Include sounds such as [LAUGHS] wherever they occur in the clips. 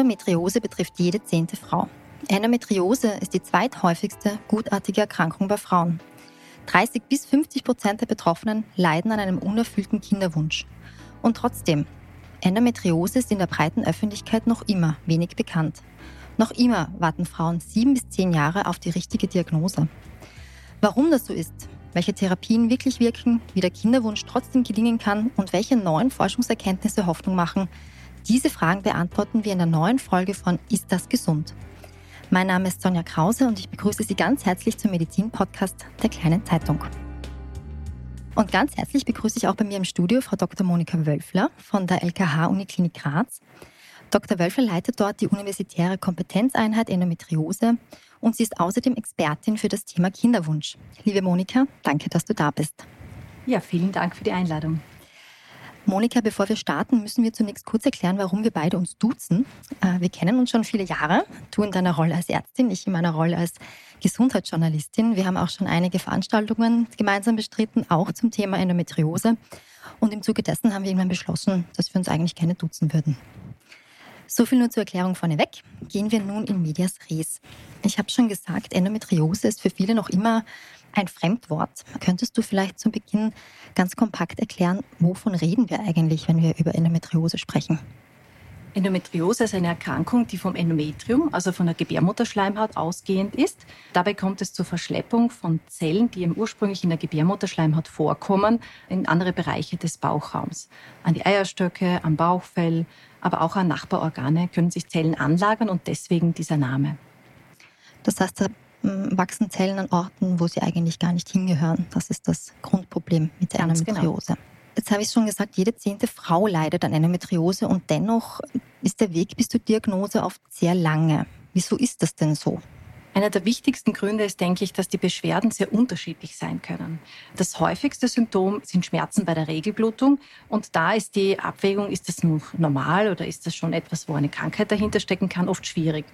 Endometriose betrifft jede zehnte Frau. Endometriose ist die zweithäufigste gutartige Erkrankung bei Frauen. 30 bis 50 Prozent der Betroffenen leiden an einem unerfüllten Kinderwunsch. Und trotzdem, Endometriose ist in der breiten Öffentlichkeit noch immer wenig bekannt. Noch immer warten Frauen sieben bis zehn Jahre auf die richtige Diagnose. Warum das so ist, welche Therapien wirklich wirken, wie der Kinderwunsch trotzdem gelingen kann und welche neuen Forschungserkenntnisse Hoffnung machen, diese Fragen beantworten wir in der neuen Folge von Ist das gesund? Mein Name ist Sonja Krause und ich begrüße Sie ganz herzlich zum Medizin-Podcast der Kleinen Zeitung. Und ganz herzlich begrüße ich auch bei mir im Studio Frau Dr. Monika Wölfler von der LKH Uniklinik Graz. Dr. Wölfler leitet dort die universitäre Kompetenzeinheit Endometriose und sie ist außerdem Expertin für das Thema Kinderwunsch. Liebe Monika, danke, dass du da bist. Ja, vielen Dank für die Einladung. Monika, bevor wir starten, müssen wir zunächst kurz erklären, warum wir beide uns duzen. Äh, wir kennen uns schon viele Jahre, du in deiner Rolle als Ärztin, ich in meiner Rolle als Gesundheitsjournalistin. Wir haben auch schon einige Veranstaltungen gemeinsam bestritten, auch zum Thema Endometriose. Und im Zuge dessen haben wir irgendwann beschlossen, dass wir uns eigentlich gerne duzen würden. So viel nur zur Erklärung vorneweg. Gehen wir nun in Medias Res. Ich habe schon gesagt, Endometriose ist für viele noch immer ein Fremdwort. Könntest du vielleicht zu Beginn ganz kompakt erklären, wovon reden wir eigentlich, wenn wir über Endometriose sprechen? Endometriose ist eine Erkrankung, die vom Endometrium, also von der Gebärmutterschleimhaut, ausgehend ist. Dabei kommt es zur Verschleppung von Zellen, die im ursprünglich in der Gebärmutterschleimhaut vorkommen, in andere Bereiche des Bauchraums. An die Eierstöcke, am Bauchfell, aber auch an Nachbarorgane können sich Zellen anlagern und deswegen dieser Name. Das heißt, wachsen Zellen an Orten, wo sie eigentlich gar nicht hingehören. Das ist das Grundproblem mit der Ganz genau. Endometriose. Genau. Jetzt habe ich schon gesagt, jede zehnte Frau leidet an Endometriose und dennoch ist der Weg bis zur Diagnose oft sehr lange. Wieso ist das denn so? Einer der wichtigsten Gründe ist, denke ich, dass die Beschwerden sehr unterschiedlich sein können. Das häufigste Symptom sind Schmerzen bei der Regelblutung. Und da ist die Abwägung, ist das nun normal oder ist das schon etwas, wo eine Krankheit dahinter stecken kann, oft schwierig.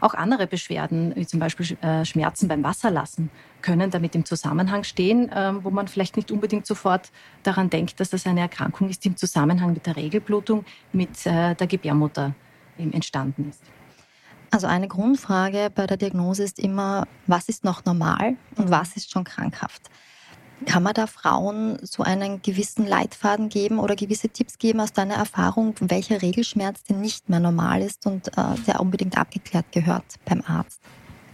Auch andere Beschwerden, wie zum Beispiel äh, Schmerzen beim Wasserlassen, können damit im Zusammenhang stehen, ähm, wo man vielleicht nicht unbedingt sofort daran denkt, dass das eine Erkrankung ist, die im Zusammenhang mit der Regelblutung mit äh, der Gebärmutter entstanden ist. Also eine Grundfrage bei der Diagnose ist immer, was ist noch normal und was ist schon krankhaft? Kann man da Frauen so einen gewissen Leitfaden geben oder gewisse Tipps geben aus deiner Erfahrung, welcher Regelschmerz denn nicht mehr normal ist und äh, der unbedingt abgeklärt gehört beim Arzt?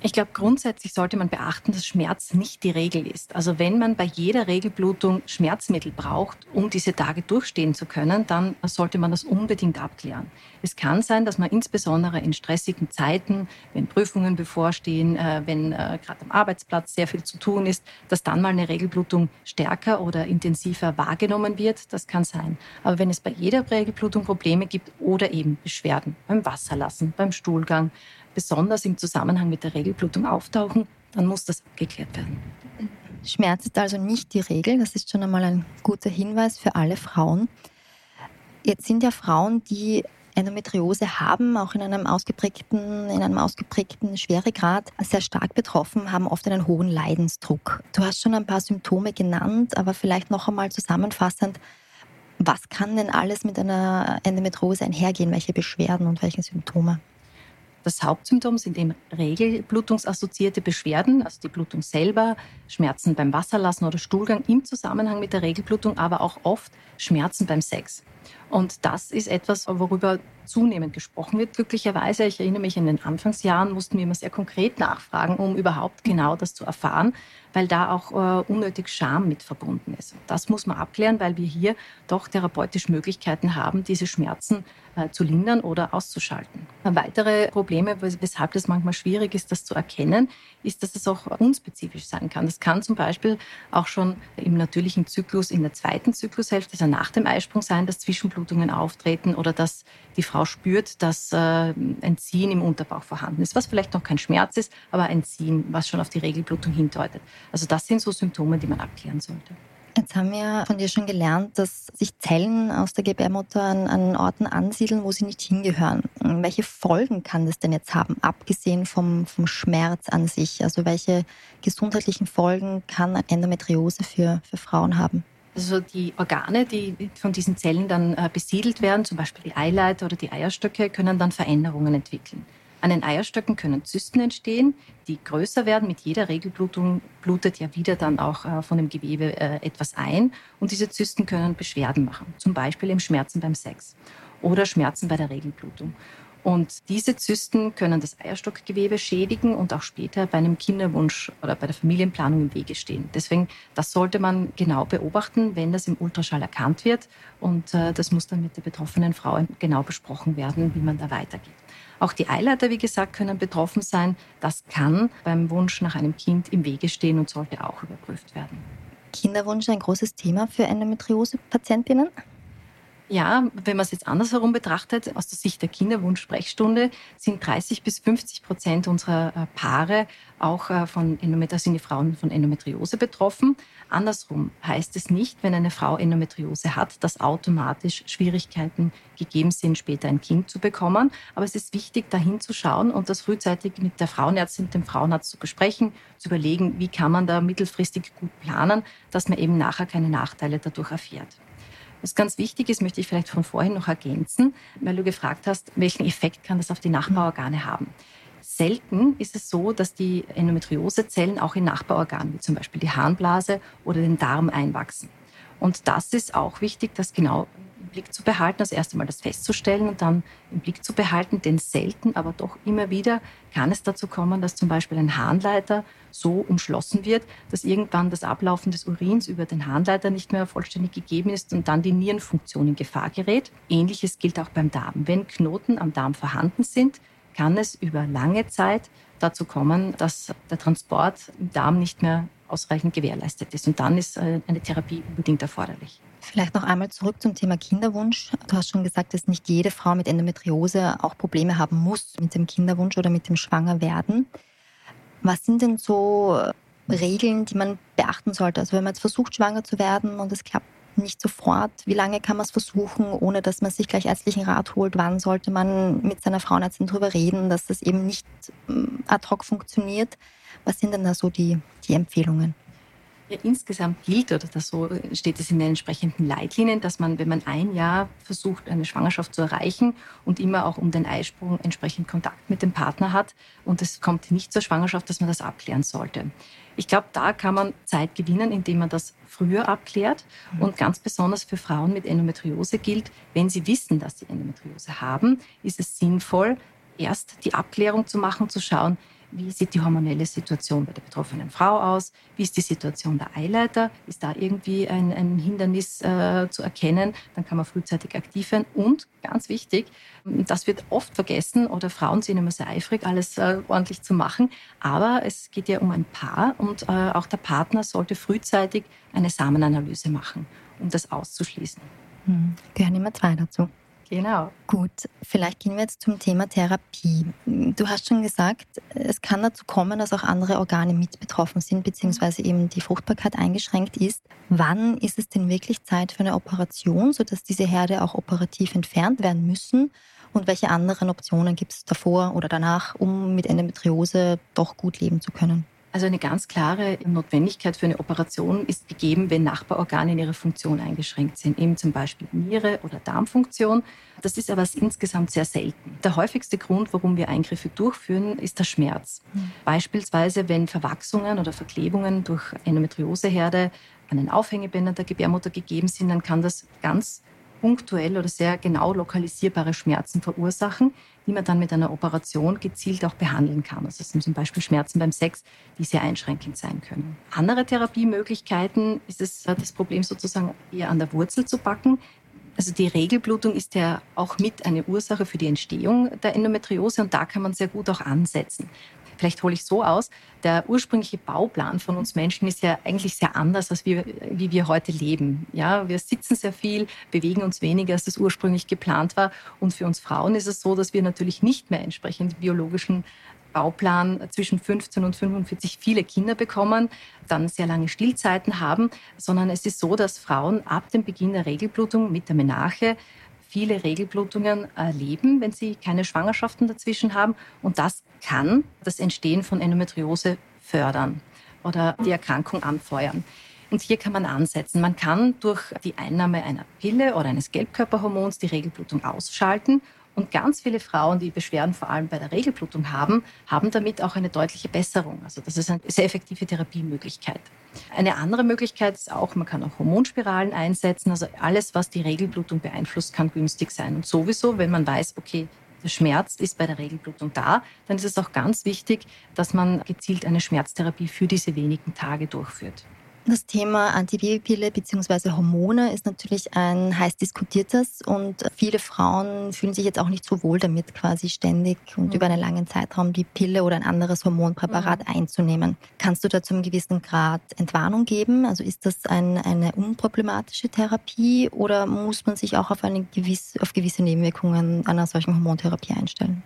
Ich glaube, grundsätzlich sollte man beachten, dass Schmerz nicht die Regel ist. Also wenn man bei jeder Regelblutung Schmerzmittel braucht, um diese Tage durchstehen zu können, dann sollte man das unbedingt abklären. Es kann sein, dass man insbesondere in stressigen Zeiten, wenn Prüfungen bevorstehen, äh, wenn äh, gerade am Arbeitsplatz sehr viel zu tun ist, dass dann mal eine Regelblutung stärker oder intensiver wahrgenommen wird. Das kann sein. Aber wenn es bei jeder Regelblutung Probleme gibt oder eben Beschwerden beim Wasserlassen, beim Stuhlgang, besonders im Zusammenhang mit der Regelblutung auftauchen, dann muss das abgeklärt werden. Schmerz ist also nicht die Regel. Das ist schon einmal ein guter Hinweis für alle Frauen. Jetzt sind ja Frauen, die Endometriose haben, auch in einem ausgeprägten, in einem ausgeprägten Schweregrad sehr stark betroffen, haben oft einen hohen Leidensdruck. Du hast schon ein paar Symptome genannt, aber vielleicht noch einmal zusammenfassend, was kann denn alles mit einer Endometriose einhergehen? Welche Beschwerden und welche Symptome? Das Hauptsymptom sind eben regelblutungsassoziierte Beschwerden, also die Blutung selber, Schmerzen beim Wasserlassen oder Stuhlgang im Zusammenhang mit der Regelblutung, aber auch oft Schmerzen beim Sex. Und das ist etwas, worüber zunehmend gesprochen wird, glücklicherweise. Ich erinnere mich, in den Anfangsjahren mussten wir immer sehr konkret nachfragen, um überhaupt genau das zu erfahren, weil da auch äh, unnötig Scham mit verbunden ist. Das muss man abklären, weil wir hier doch therapeutisch Möglichkeiten haben, diese Schmerzen äh, zu lindern oder auszuschalten. Weitere Probleme, weshalb das manchmal schwierig ist, das zu erkennen, ist, dass es auch unspezifisch sein kann. Das kann zum Beispiel auch schon im natürlichen Zyklus in der zweiten Zyklushälfte, also nach dem Eisprung sein, dass Zwischenblutungen auftreten oder dass die Frau spürt, dass äh, ein Ziehen im Unterbauch vorhanden ist, was vielleicht noch kein Schmerz ist, aber ein Ziehen, was schon auf die Regelblutung hindeutet. Also das sind so Symptome, die man abklären sollte. Jetzt haben wir von dir schon gelernt, dass sich Zellen aus der Gebärmutter an, an, Orten ansiedeln, wo sie nicht hingehören. Welche Folgen kann das denn jetzt haben, abgesehen vom, vom Schmerz an sich? Also welche gesundheitlichen Folgen kann Endometriose für, für Frauen haben? Also die Organe, die von diesen Zellen dann äh, besiedelt werden, zum Beispiel die Eileiter oder die Eierstöcke, können dann Veränderungen entwickeln. An den Eierstöcken können Zysten entstehen, die größer werden. Mit jeder Regelblutung blutet ja wieder dann auch äh, von dem Gewebe äh, etwas ein. Und diese Zysten können Beschwerden machen, zum Beispiel im Schmerzen beim Sex oder Schmerzen bei der Regelblutung. Und diese Zysten können das Eierstockgewebe schädigen und auch später bei einem Kinderwunsch oder bei der Familienplanung im Wege stehen. Deswegen, das sollte man genau beobachten, wenn das im Ultraschall erkannt wird. Und äh, das muss dann mit der betroffenen Frau genau besprochen werden, wie man da weitergeht. Auch die Eileiter, wie gesagt, können betroffen sein. Das kann beim Wunsch nach einem Kind im Wege stehen und sollte auch überprüft werden. Kinderwunsch ein großes Thema für Endometriose-Patientinnen? Ja, wenn man es jetzt andersherum betrachtet, aus der Sicht der Kinderwunsch-Sprechstunde sind 30 bis 50 Prozent unserer äh, Paare auch äh, von Endometriose, sind die Frauen von Endometriose betroffen. Andersrum heißt es nicht, wenn eine Frau Endometriose hat, dass automatisch Schwierigkeiten gegeben sind, später ein Kind zu bekommen. Aber es ist wichtig, dahin zu schauen und das frühzeitig mit der Frauenärztin, dem Frauenarzt zu besprechen, zu überlegen, wie kann man da mittelfristig gut planen, dass man eben nachher keine Nachteile dadurch erfährt. Was ganz wichtig ist, möchte ich vielleicht von vorhin noch ergänzen, weil du gefragt hast, welchen Effekt kann das auf die Nachbarorgane haben. Selten ist es so, dass die Endometriosezellen auch in Nachbarorganen, wie zum Beispiel die Harnblase oder den Darm einwachsen. Und das ist auch wichtig, dass genau Blick zu behalten, das erste Mal das festzustellen und dann im Blick zu behalten, denn selten, aber doch immer wieder kann es dazu kommen, dass zum Beispiel ein Harnleiter so umschlossen wird, dass irgendwann das Ablaufen des Urins über den Harnleiter nicht mehr vollständig gegeben ist und dann die Nierenfunktion in Gefahr gerät. Ähnliches gilt auch beim Darm. Wenn Knoten am Darm vorhanden sind, kann es über lange Zeit dazu kommen, dass der Transport im Darm nicht mehr ausreichend gewährleistet ist. Und dann ist äh, eine Therapie unbedingt erforderlich. Vielleicht noch einmal zurück zum Thema Kinderwunsch. Du hast schon gesagt, dass nicht jede Frau mit Endometriose auch Probleme haben muss mit dem Kinderwunsch oder mit dem Schwangerwerden. Was sind denn so Regeln, die man beachten sollte? Also wenn man jetzt versucht, schwanger zu werden und es klappt nicht sofort, wie lange kann man es versuchen, ohne dass man sich gleich ärztlichen Rat holt? Wann sollte man mit seiner Frauenärztin darüber reden, dass das eben nicht ähm, ad hoc funktioniert? Was sind denn da so die, die Empfehlungen? Ja, insgesamt gilt, oder das so steht es in den entsprechenden Leitlinien, dass man, wenn man ein Jahr versucht, eine Schwangerschaft zu erreichen und immer auch um den Eisprung entsprechend Kontakt mit dem Partner hat und es kommt nicht zur Schwangerschaft, dass man das abklären sollte. Ich glaube, da kann man Zeit gewinnen, indem man das früher abklärt. Mhm. Und ganz besonders für Frauen mit Endometriose gilt, wenn sie wissen, dass sie Endometriose haben, ist es sinnvoll, erst die Abklärung zu machen, zu schauen, wie sieht die hormonelle Situation bei der betroffenen Frau aus? Wie ist die Situation der Eileiter? Ist da irgendwie ein, ein Hindernis äh, zu erkennen? Dann kann man frühzeitig aktiv werden. Und ganz wichtig, das wird oft vergessen oder Frauen sind immer sehr eifrig, alles äh, ordentlich zu machen. Aber es geht ja um ein Paar und äh, auch der Partner sollte frühzeitig eine Samenanalyse machen, um das auszuschließen. Hm. Gehören immer zwei dazu. Genau. Gut, vielleicht gehen wir jetzt zum Thema Therapie. Du hast schon gesagt, es kann dazu kommen, dass auch andere Organe mit betroffen sind, beziehungsweise eben die Fruchtbarkeit eingeschränkt ist. Wann ist es denn wirklich Zeit für eine Operation, sodass diese Herde auch operativ entfernt werden müssen? Und welche anderen Optionen gibt es davor oder danach, um mit Endometriose doch gut leben zu können? Also eine ganz klare Notwendigkeit für eine Operation ist gegeben, wenn Nachbarorgane in ihrer Funktion eingeschränkt sind, eben zum Beispiel Niere oder Darmfunktion. Das ist aber insgesamt sehr selten. Der häufigste Grund, warum wir Eingriffe durchführen, ist der Schmerz. Mhm. Beispielsweise, wenn Verwachsungen oder Verklebungen durch Endometrioseherde an den Aufhängebändern der Gebärmutter gegeben sind, dann kann das ganz punktuell oder sehr genau lokalisierbare Schmerzen verursachen, die man dann mit einer Operation gezielt auch behandeln kann. Also das sind zum Beispiel Schmerzen beim Sex, die sehr einschränkend sein können. Andere Therapiemöglichkeiten ist es das Problem sozusagen eher an der Wurzel zu packen. Also die Regelblutung ist ja auch mit eine Ursache für die Entstehung der Endometriose und da kann man sehr gut auch ansetzen. Vielleicht hole ich so aus. Der ursprüngliche Bauplan von uns Menschen ist ja eigentlich sehr anders, als wir, wie wir heute leben. Ja, wir sitzen sehr viel, bewegen uns weniger, als das ursprünglich geplant war. Und für uns Frauen ist es so, dass wir natürlich nicht mehr entsprechend biologischen Bauplan zwischen 15 und 45 viele Kinder bekommen, dann sehr lange Stillzeiten haben, sondern es ist so, dass Frauen ab dem Beginn der Regelblutung mit der Menarche viele Regelblutungen erleben, wenn sie keine Schwangerschaften dazwischen haben. Und das kann das Entstehen von Endometriose fördern oder die Erkrankung anfeuern. Und hier kann man ansetzen. Man kann durch die Einnahme einer Pille oder eines Gelbkörperhormons die Regelblutung ausschalten. Und ganz viele Frauen, die Beschwerden vor allem bei der Regelblutung haben, haben damit auch eine deutliche Besserung. Also das ist eine sehr effektive Therapiemöglichkeit. Eine andere Möglichkeit ist auch, man kann auch Hormonspiralen einsetzen. Also alles, was die Regelblutung beeinflusst, kann günstig sein. Und sowieso, wenn man weiß, okay, der Schmerz ist bei der Regelblutung da, dann ist es auch ganz wichtig, dass man gezielt eine Schmerztherapie für diese wenigen Tage durchführt. Das Thema Antibabypille bzw. Hormone ist natürlich ein heiß diskutiertes und viele Frauen fühlen sich jetzt auch nicht so wohl damit, quasi ständig und mhm. über einen langen Zeitraum die Pille oder ein anderes Hormonpräparat mhm. einzunehmen. Kannst du da zu einem gewissen Grad Entwarnung geben? Also ist das ein, eine unproblematische Therapie oder muss man sich auch auf, eine gewisse, auf gewisse Nebenwirkungen einer solchen Hormontherapie einstellen?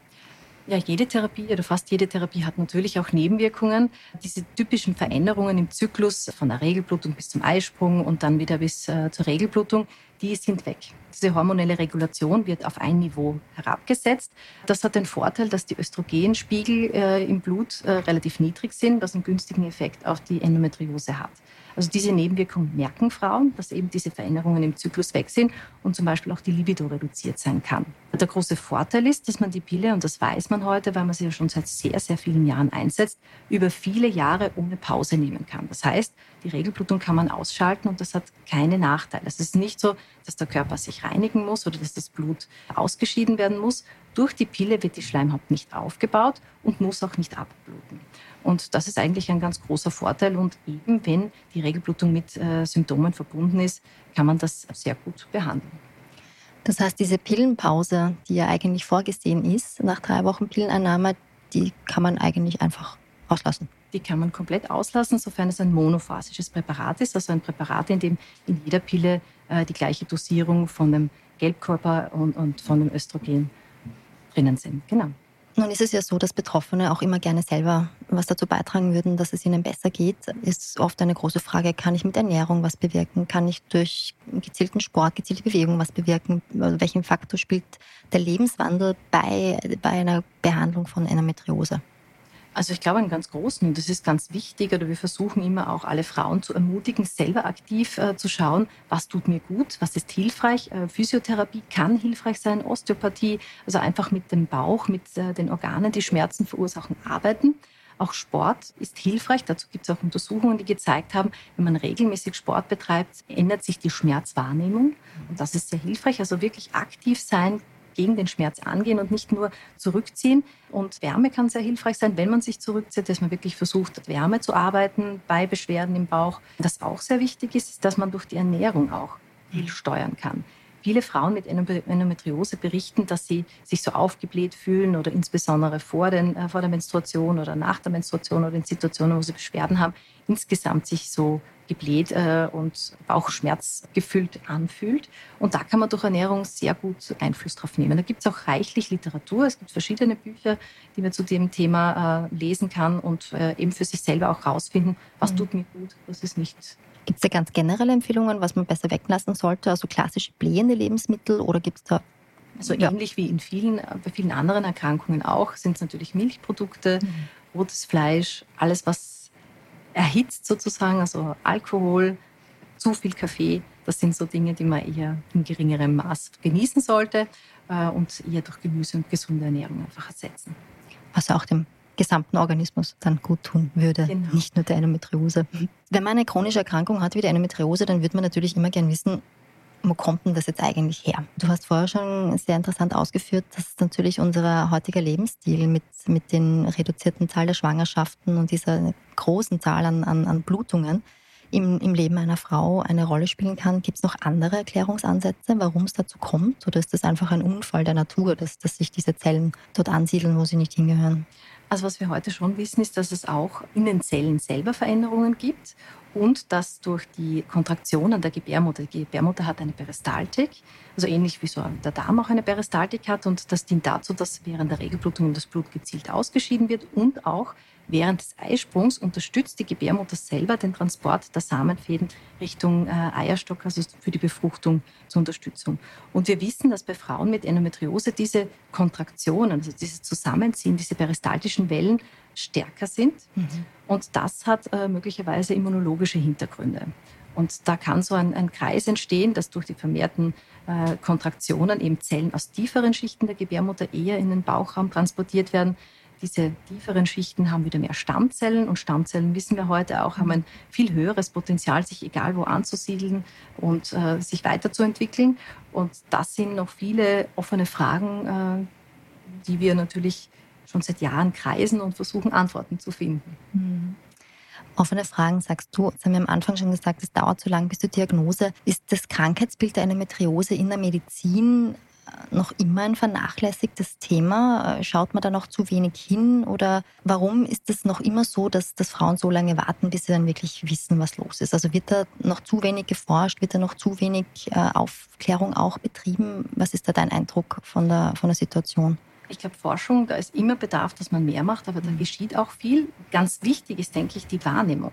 Ja, jede Therapie oder fast jede Therapie hat natürlich auch Nebenwirkungen. Diese typischen Veränderungen im Zyklus von der Regelblutung bis zum Eisprung und dann wieder bis äh, zur Regelblutung, die sind weg. Diese hormonelle Regulation wird auf ein Niveau herabgesetzt. Das hat den Vorteil, dass die Östrogenspiegel äh, im Blut äh, relativ niedrig sind, was einen günstigen Effekt auf die Endometriose hat. Also diese Nebenwirkungen merken Frauen, dass eben diese Veränderungen im Zyklus weg sind und zum Beispiel auch die Libido reduziert sein kann. Der große Vorteil ist, dass man die Pille, und das weiß man heute, weil man sie ja schon seit sehr, sehr vielen Jahren einsetzt, über viele Jahre ohne Pause nehmen kann. Das heißt, die Regelblutung kann man ausschalten und das hat keine Nachteile. Es ist nicht so, dass der Körper sich reinigen muss oder dass das Blut ausgeschieden werden muss. Durch die Pille wird die Schleimhaut nicht aufgebaut und muss auch nicht abbluten. Und das ist eigentlich ein ganz großer Vorteil. Und eben wenn die Regelblutung mit äh, Symptomen verbunden ist, kann man das sehr gut behandeln. Das heißt, diese Pillenpause, die ja eigentlich vorgesehen ist, nach drei Wochen Pilleneinnahme, die kann man eigentlich einfach auslassen. Die kann man komplett auslassen, sofern es ein monophasisches Präparat ist, also ein Präparat, in dem in jeder Pille die gleiche Dosierung von dem Gelbkörper und, und von dem Östrogen drinnen sind. Genau. Nun ist es ja so, dass Betroffene auch immer gerne selber was dazu beitragen würden, dass es ihnen besser geht. Ist oft eine große Frage, kann ich mit Ernährung was bewirken? Kann ich durch gezielten Sport, gezielte Bewegung was bewirken? Also welchen Faktor spielt der Lebenswandel bei, bei einer Behandlung von Endometriose? Also ich glaube einen ganz großen, und das ist ganz wichtig, oder wir versuchen immer auch alle Frauen zu ermutigen, selber aktiv äh, zu schauen, was tut mir gut, was ist hilfreich. Äh, Physiotherapie kann hilfreich sein, Osteopathie, also einfach mit dem Bauch, mit äh, den Organen, die Schmerzen verursachen, arbeiten. Auch Sport ist hilfreich. Dazu gibt es auch Untersuchungen, die gezeigt haben, wenn man regelmäßig Sport betreibt, ändert sich die Schmerzwahrnehmung. Und das ist sehr hilfreich. Also wirklich aktiv sein, gegen den Schmerz angehen und nicht nur zurückziehen. Und Wärme kann sehr hilfreich sein, wenn man sich zurückzieht, dass man wirklich versucht, Wärme zu arbeiten bei Beschwerden im Bauch. Was auch sehr wichtig ist, ist, dass man durch die Ernährung auch viel steuern kann. Viele Frauen mit Endometriose berichten, dass sie sich so aufgebläht fühlen oder insbesondere vor, den, äh, vor der Menstruation oder nach der Menstruation oder in Situationen, wo sie Beschwerden haben, insgesamt sich so gebläht äh, und bauchschmerzgefüllt anfühlt. Und da kann man durch Ernährung sehr gut Einfluss drauf nehmen. Da gibt es auch reichlich Literatur. Es gibt verschiedene Bücher, die man zu dem Thema äh, lesen kann und eben für sich selber auch rausfinden, was mhm. tut mir gut, was ist nicht. Gibt es da ganz generelle Empfehlungen, was man besser weglassen sollte? Also klassische blähende Lebensmittel oder gibt es da also ja. ähnlich wie in vielen, bei vielen anderen Erkrankungen auch, sind es natürlich Milchprodukte, mhm. rotes Fleisch, alles, was erhitzt sozusagen, also Alkohol, zu viel Kaffee. Das sind so Dinge, die man eher in geringerem Maß genießen sollte äh, und eher durch Gemüse und gesunde Ernährung einfach ersetzen. Was auch dem gesamten Organismus dann gut tun würde, genau. nicht nur der Endometriose. Wenn man eine chronische Erkrankung hat wie die Endometriose, dann wird man natürlich immer gern wissen, wo kommt denn das jetzt eigentlich her? Du hast vorher schon sehr interessant ausgeführt, dass natürlich unser heutiger Lebensstil mit, mit den reduzierten Zahl der Schwangerschaften und dieser großen Zahl an, an, an Blutungen im, im Leben einer Frau eine Rolle spielen kann. Gibt es noch andere Erklärungsansätze, warum es dazu kommt? Oder ist das einfach ein Unfall der Natur, dass, dass sich diese Zellen dort ansiedeln, wo sie nicht hingehören? Also was wir heute schon wissen, ist, dass es auch in den Zellen selber Veränderungen gibt und dass durch die Kontraktion an der Gebärmutter, die Gebärmutter hat eine Peristaltik, also ähnlich wie so der Darm auch eine Peristaltik hat und das dient dazu, dass während der Regelblutung das Blut gezielt ausgeschieden wird und auch während des Eisprungs unterstützt die Gebärmutter selber den Transport der Samenfäden Richtung äh, Eierstock, also für die Befruchtung zur Unterstützung. Und wir wissen, dass bei Frauen mit Endometriose diese Kontraktionen, also dieses Zusammenziehen, diese peristaltischen Wellen stärker sind. Mhm. Und das hat äh, möglicherweise immunologische Hintergründe. Und da kann so ein, ein Kreis entstehen, dass durch die vermehrten äh, Kontraktionen eben Zellen aus tieferen Schichten der Gebärmutter eher in den Bauchraum transportiert werden. Diese tieferen Schichten haben wieder mehr Stammzellen und Stammzellen, wissen wir heute auch, haben ein viel höheres Potenzial, sich egal wo anzusiedeln und äh, sich weiterzuentwickeln. Und das sind noch viele offene Fragen, äh, die wir natürlich schon seit Jahren kreisen und versuchen, Antworten zu finden. Mhm. Offene Fragen sagst du, das haben wir am Anfang schon gesagt, es dauert zu lang bis zur Diagnose. Ist das Krankheitsbild der Endometriose in der Medizin noch immer ein vernachlässigtes Thema? Äh, schaut man da noch zu wenig hin? Oder warum ist es noch immer so, dass, dass Frauen so lange warten, bis sie dann wirklich wissen, was los ist? Also wird da noch zu wenig geforscht? Wird da noch zu wenig äh, Aufklärung auch betrieben? Was ist da dein Eindruck von der, von der Situation? Ich glaube, Forschung, da ist immer Bedarf, dass man mehr macht, aber da mhm. geschieht auch viel. Ganz wichtig ist, denke ich, die Wahrnehmung.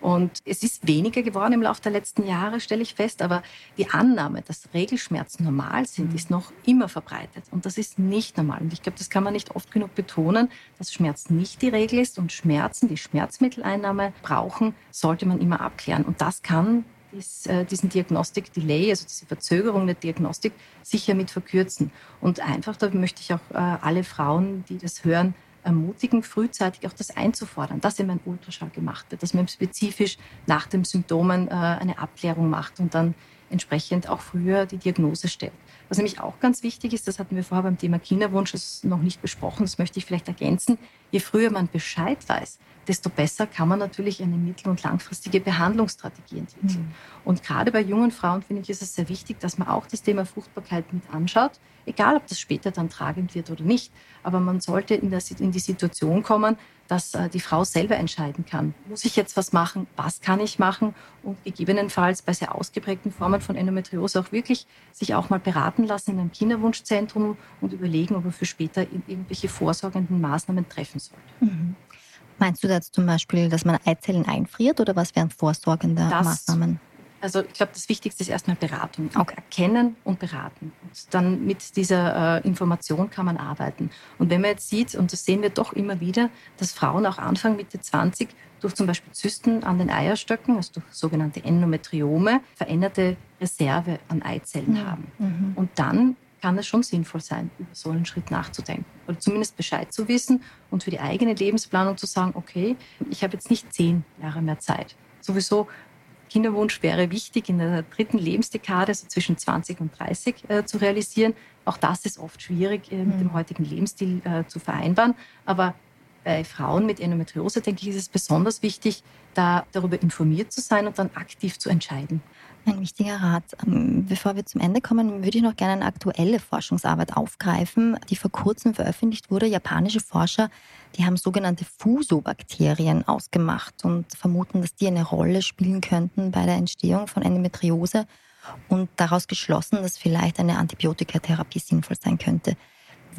Und es ist weniger geworden im Laufe der letzten Jahre, stelle ich fest, aber die Annahme, dass Regelschmerzen normal sind, mhm. ist noch immer verbreitet. Und das ist nicht normal. Und ich glaube, das kann man nicht oft genug betonen, dass Schmerz nicht die Regel ist und Schmerzen, die Schmerzmitteleinnahme brauchen, sollte man immer abklären. Und das kann dies, äh, diesen Diagnostik-Delay, also diese Verzögerung der Diagnostik, sicher mit verkürzen. Und einfach, da möchte ich auch äh, alle Frauen, die das hören, ermutigen, frühzeitig auch das einzufordern, dass eben ein Ultraschall gemacht wird, dass man spezifisch nach den Symptomen äh, eine Abklärung macht und dann entsprechend auch früher die Diagnose stellt. Was nämlich auch ganz wichtig ist, das hatten wir vorher beim Thema Kinderwunsch noch nicht besprochen, das möchte ich vielleicht ergänzen, je früher man Bescheid weiß, desto besser kann man natürlich eine mittel- und langfristige Behandlungsstrategie entwickeln. Mhm. Und gerade bei jungen Frauen finde ich, ist es sehr wichtig, dass man auch das Thema Fruchtbarkeit mit anschaut, egal ob das später dann tragend wird oder nicht. Aber man sollte in, der, in die Situation kommen, dass äh, die Frau selber entscheiden kann, muss ich jetzt was machen, was kann ich machen und gegebenenfalls bei sehr ausgeprägten Formen von Endometriose auch wirklich sich auch mal beraten lassen in einem Kinderwunschzentrum und überlegen, ob er für später irgendwelche vorsorgenden Maßnahmen treffen sollte. Mhm. Meinst du jetzt zum Beispiel, dass man Eizellen einfriert oder was wären vorsorgende das, Maßnahmen? Also ich glaube, das Wichtigste ist erstmal Beratung. Auch erkennen und beraten. Und dann mit dieser äh, Information kann man arbeiten. Und wenn man jetzt sieht, und das sehen wir doch immer wieder, dass Frauen auch Anfang Mitte 20 durch zum Beispiel Zysten an den Eierstöcken, also durch sogenannte Endometriome, veränderte Reserve an Eizellen mhm. haben. Mhm. Und dann kann es schon sinnvoll sein, über so einen Schritt nachzudenken. Oder zumindest Bescheid zu wissen und für die eigene Lebensplanung zu sagen, okay, ich habe jetzt nicht zehn Jahre mehr Zeit. Sowieso Kinderwunsch wäre wichtig in der dritten Lebensdekade, so zwischen 20 und 30 äh, zu realisieren. Auch das ist oft schwierig äh, mit dem mhm. heutigen Lebensstil äh, zu vereinbaren. Aber bei Frauen mit Endometriose, denke ich, ist es besonders wichtig, da darüber informiert zu sein und dann aktiv zu entscheiden. Ein wichtiger Rat. Ähm, bevor wir zum Ende kommen, würde ich noch gerne eine aktuelle Forschungsarbeit aufgreifen, die vor kurzem veröffentlicht wurde. Japanische Forscher, die haben sogenannte Fusobakterien ausgemacht und vermuten, dass die eine Rolle spielen könnten bei der Entstehung von Endometriose und daraus geschlossen, dass vielleicht eine Antibiotikatherapie sinnvoll sein könnte.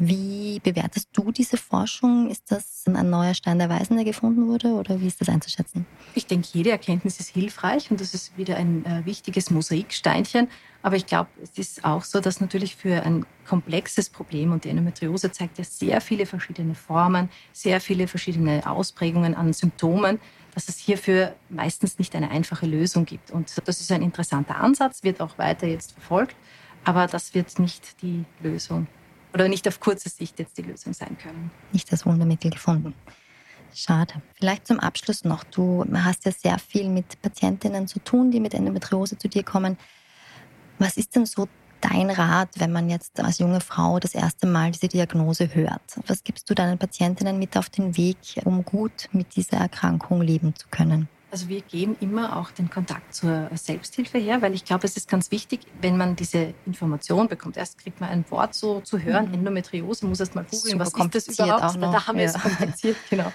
Wie bewertest du diese Forschung? Ist das ein neuer Stein der Weisen, der gefunden wurde oder wie ist das einzuschätzen? Ich denke, jede Erkenntnis ist hilfreich und das ist wieder ein äh, wichtiges Mosaiksteinchen. Aber ich glaube, es ist auch so, dass natürlich für ein komplexes Problem und die Endometriose zeigt ja sehr viele verschiedene Formen, sehr viele verschiedene Ausprägungen an Symptomen, dass es hierfür meistens nicht eine einfache Lösung gibt. Und das ist ein interessanter Ansatz, wird auch weiter jetzt verfolgt, aber das wird nicht die Lösung oder nicht auf kurze Sicht jetzt die Lösung sein können. Nicht das Wundermittel gefunden. Schade. Vielleicht zum Abschluss noch. Du hast ja sehr viel mit Patientinnen zu tun, die mit Endometriose zu dir kommen. Was ist denn so dein Rat, wenn man jetzt als junge Frau das erste Mal diese Diagnose hört? Was gibst du deinen Patientinnen mit auf den Weg, um gut mit dieser Erkrankung leben zu können? Also wir geben immer auch den Kontakt zur Selbsthilfe her, weil ich glaube, es ist ganz wichtig, wenn man diese Information bekommt. Erst kriegt man ein Wort so zu hören, mhm. Endometriose, muss erst mal googeln, was ist das überhaupt? Da haben wir ja. es kompliziert, [LAUGHS] genau.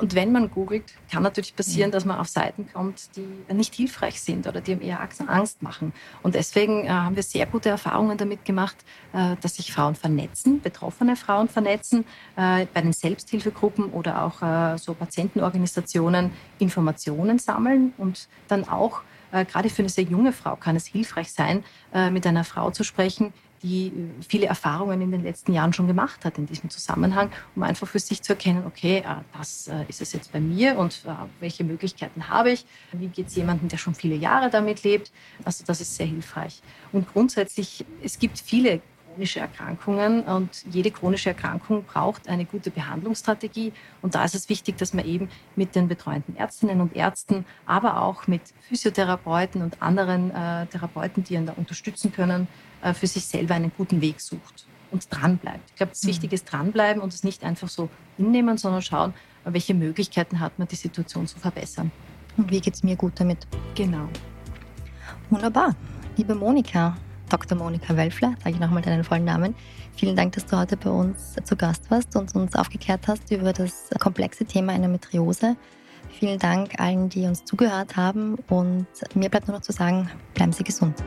Und wenn man googelt, kann natürlich passieren, dass man auf Seiten kommt, die nicht hilfreich sind oder die einem eher Angst machen. Und deswegen äh, haben wir sehr gute Erfahrungen damit gemacht, äh, dass sich Frauen vernetzen, betroffene Frauen vernetzen, äh, bei den Selbsthilfegruppen oder auch so Patientenorganisationen Informationen sammeln und dann auch gerade für eine sehr junge Frau kann es hilfreich sein, mit einer Frau zu sprechen, die viele Erfahrungen in den letzten Jahren schon gemacht hat in diesem Zusammenhang, um einfach für sich zu erkennen, okay, äh, das äh, ist es jetzt bei mir und äh, welche Möglichkeiten habe ich, wie geht es jemandem, der schon viele Jahre damit lebt. Also das ist sehr hilfreich. Und grundsätzlich, es gibt viele chronische Erkrankungen und jede chronische Erkrankung braucht eine gute Behandlungsstrategie. Und da ist es wichtig, dass man eben mit den betreuenden Ärztinnen und Ärzten, aber auch mit Physiotherapeuten und anderen äh, Therapeuten, die ihn da unterstützen können, äh, für sich selber einen guten Weg sucht und dranbleibt. Ich glaube, das mhm. Wichtige ist dranbleiben und es nicht einfach so hinnehmen, sondern schauen, welche Möglichkeiten hat man, die Situation zu verbessern. Und wie geht es mir gut damit? Genau. Wunderbar. Liebe Monika, Dr. Monika Wölfler, sage ich nochmal deinen vollen Namen. Vielen Dank, dass du heute bei uns zu Gast warst und uns aufgeklärt hast über das komplexe Thema Endometriose. Vielen Dank allen, die uns zugehört haben und mir bleibt nur noch zu sagen, bleiben Sie gesund.